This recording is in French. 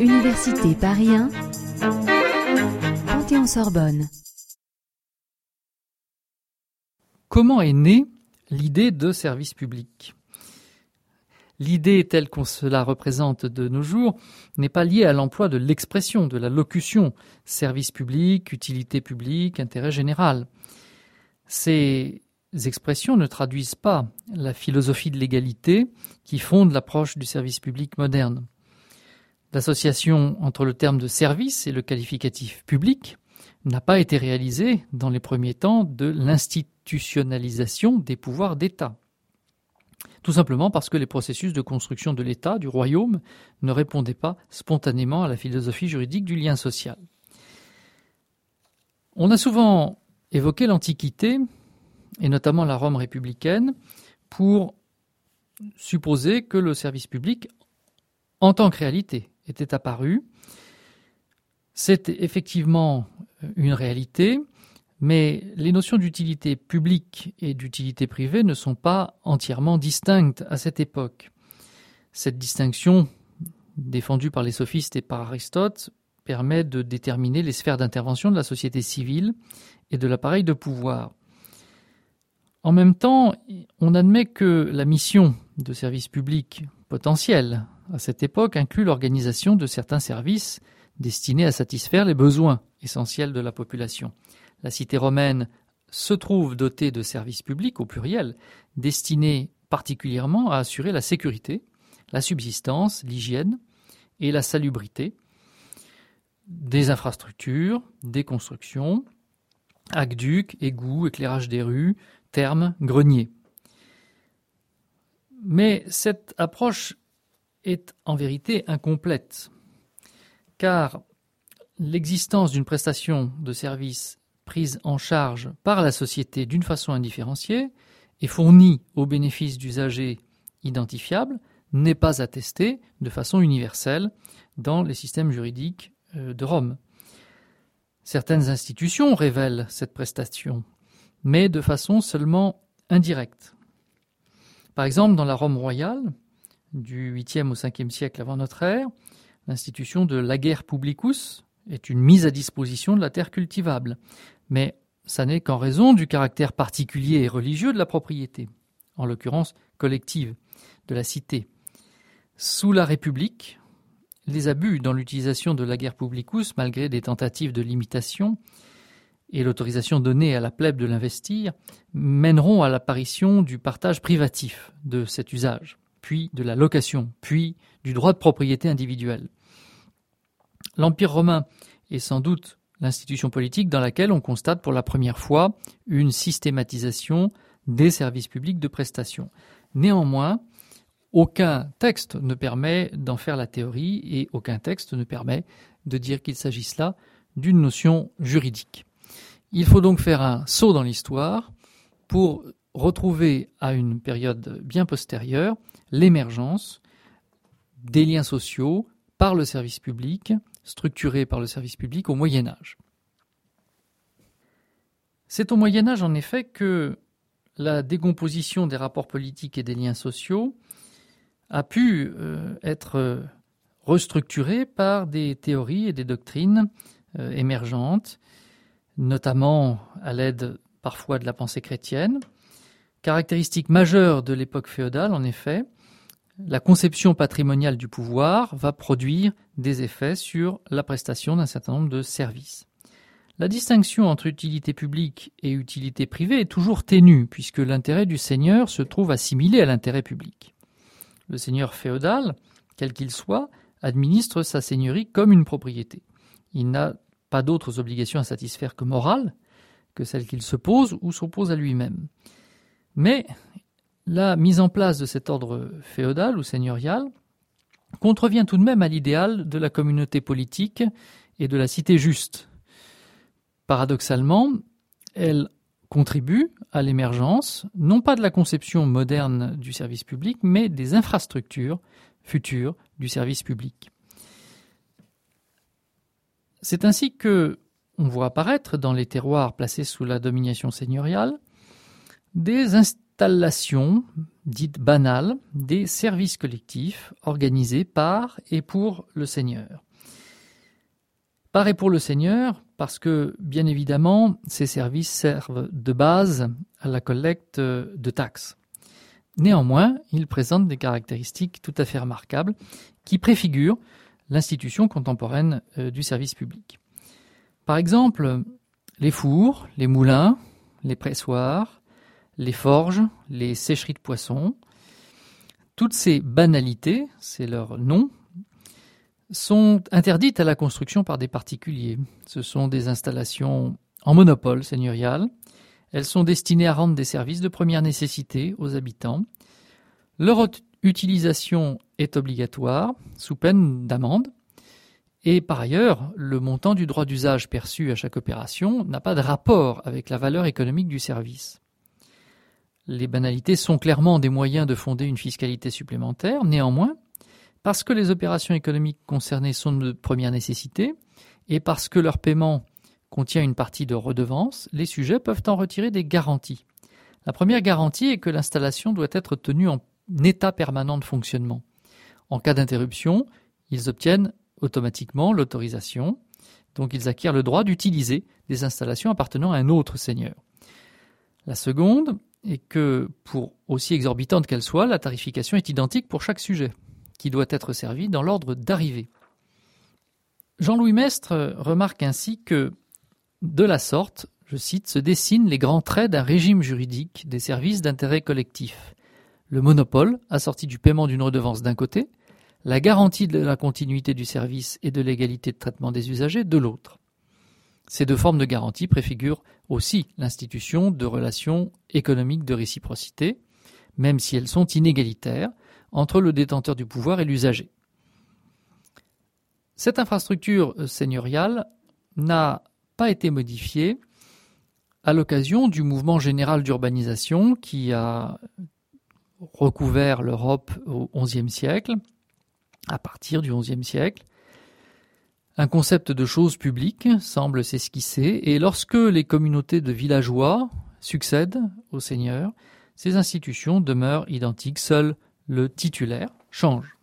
Université Paris 1, Panthéon-Sorbonne. Comment est née l'idée de service public? L'idée telle qu'on se la représente de nos jours n'est pas liée à l'emploi de l'expression, de la locution service public, utilité publique, intérêt général. Ces expressions ne traduisent pas la philosophie de l'égalité qui fonde l'approche du service public moderne. L'association entre le terme de service et le qualificatif public n'a pas été réalisée dans les premiers temps de l'institutionnalisation des pouvoirs d'État. Tout simplement parce que les processus de construction de l'État, du royaume, ne répondaient pas spontanément à la philosophie juridique du lien social. On a souvent évoqué l'Antiquité, et notamment la Rome républicaine, pour supposer que le service public, en tant que réalité, était apparu. C'est effectivement une réalité, mais les notions d'utilité publique et d'utilité privée ne sont pas entièrement distinctes à cette époque. Cette distinction, défendue par les sophistes et par Aristote, permet de déterminer les sphères d'intervention de la société civile et de l'appareil de pouvoir. En même temps, on admet que la mission de service public potentiel à cette époque inclut l'organisation de certains services destinés à satisfaire les besoins essentiels de la population. La cité romaine se trouve dotée de services publics au pluriel, destinés particulièrement à assurer la sécurité, la subsistance, l'hygiène et la salubrité des infrastructures, des constructions, aqueducs, égouts, éclairage des rues, thermes, greniers. Mais cette approche est en vérité incomplète, car l'existence d'une prestation de service prise en charge par la société d'une façon indifférenciée et fournie au bénéfice d'usagers identifiables n'est pas attestée de façon universelle dans les systèmes juridiques euh, de Rome. Certaines institutions révèlent cette prestation, mais de façon seulement indirecte. Par exemple, dans la Rome royale, du 8e au 5e siècle avant notre ère, l'institution de lager publicus est une mise à disposition de la terre cultivable, mais ça n'est qu'en raison du caractère particulier et religieux de la propriété, en l'occurrence collective, de la cité. Sous la République, les abus dans l'utilisation de la guerre publicus, malgré des tentatives de limitation et l'autorisation donnée à la plèbe de l'investir, mèneront à l'apparition du partage privatif de cet usage, puis de la location, puis du droit de propriété individuelle. L'Empire romain est sans doute l'institution politique dans laquelle on constate pour la première fois une systématisation des services publics de prestation. Néanmoins, aucun texte ne permet d'en faire la théorie et aucun texte ne permet de dire qu'il s'agisse là d'une notion juridique. Il faut donc faire un saut dans l'histoire pour retrouver à une période bien postérieure l'émergence des liens sociaux par le service public, structurés par le service public au Moyen Âge. C'est au Moyen Âge en effet que la décomposition des rapports politiques et des liens sociaux a pu euh, être restructuré par des théories et des doctrines euh, émergentes, notamment à l'aide parfois de la pensée chrétienne. Caractéristique majeure de l'époque féodale, en effet, la conception patrimoniale du pouvoir va produire des effets sur la prestation d'un certain nombre de services. La distinction entre utilité publique et utilité privée est toujours ténue, puisque l'intérêt du seigneur se trouve assimilé à l'intérêt public. Le seigneur féodal, quel qu'il soit, administre sa seigneurie comme une propriété. Il n'a pas d'autres obligations à satisfaire que morales, que celles qu'il se pose ou s'oppose à lui-même. Mais la mise en place de cet ordre féodal ou seigneurial contrevient tout de même à l'idéal de la communauté politique et de la cité juste. Paradoxalement, elle contribue à l'émergence, non pas de la conception moderne du service public, mais des infrastructures futures du service public. C'est ainsi que on voit apparaître dans les terroirs placés sous la domination seigneuriale des l'installation dite banale des services collectifs organisés par et pour le Seigneur. Par et pour le Seigneur, parce que, bien évidemment, ces services servent de base à la collecte de taxes. Néanmoins, ils présentent des caractéristiques tout à fait remarquables qui préfigurent l'institution contemporaine euh, du service public. Par exemple, les fours, les moulins, les pressoirs, les forges, les sécheries de poissons, toutes ces banalités, c'est leur nom, sont interdites à la construction par des particuliers. Ce sont des installations en monopole seigneurial. Elles sont destinées à rendre des services de première nécessité aux habitants. Leur utilisation est obligatoire, sous peine d'amende. Et par ailleurs, le montant du droit d'usage perçu à chaque opération n'a pas de rapport avec la valeur économique du service. Les banalités sont clairement des moyens de fonder une fiscalité supplémentaire. Néanmoins, parce que les opérations économiques concernées sont de première nécessité et parce que leur paiement contient une partie de redevance, les sujets peuvent en retirer des garanties. La première garantie est que l'installation doit être tenue en état permanent de fonctionnement. En cas d'interruption, ils obtiennent automatiquement l'autorisation, donc ils acquièrent le droit d'utiliser des installations appartenant à un autre seigneur. La seconde est que, pour aussi exorbitante qu'elle soit, la tarification est identique pour chaque sujet qui doit être servi dans l'ordre d'arrivée. Jean-Louis Mestre remarque ainsi que, de la sorte, je cite, se dessinent les grands traits d'un régime juridique des services d'intérêt collectif. Le monopole, assorti du paiement d'une redevance d'un côté, la garantie de la continuité du service et de l'égalité de traitement des usagers de l'autre. Ces deux formes de garantie préfigurent aussi l'institution de relations économiques de réciprocité, même si elles sont inégalitaires, entre le détenteur du pouvoir et l'usager. Cette infrastructure seigneuriale n'a pas été modifiée à l'occasion du mouvement général d'urbanisation qui a recouvert l'Europe au XIe siècle, à partir du XIe siècle. Un concept de choses publiques semble s'esquisser, et lorsque les communautés de villageois succèdent aux seigneurs, ces institutions demeurent identiques, seules le titulaire change.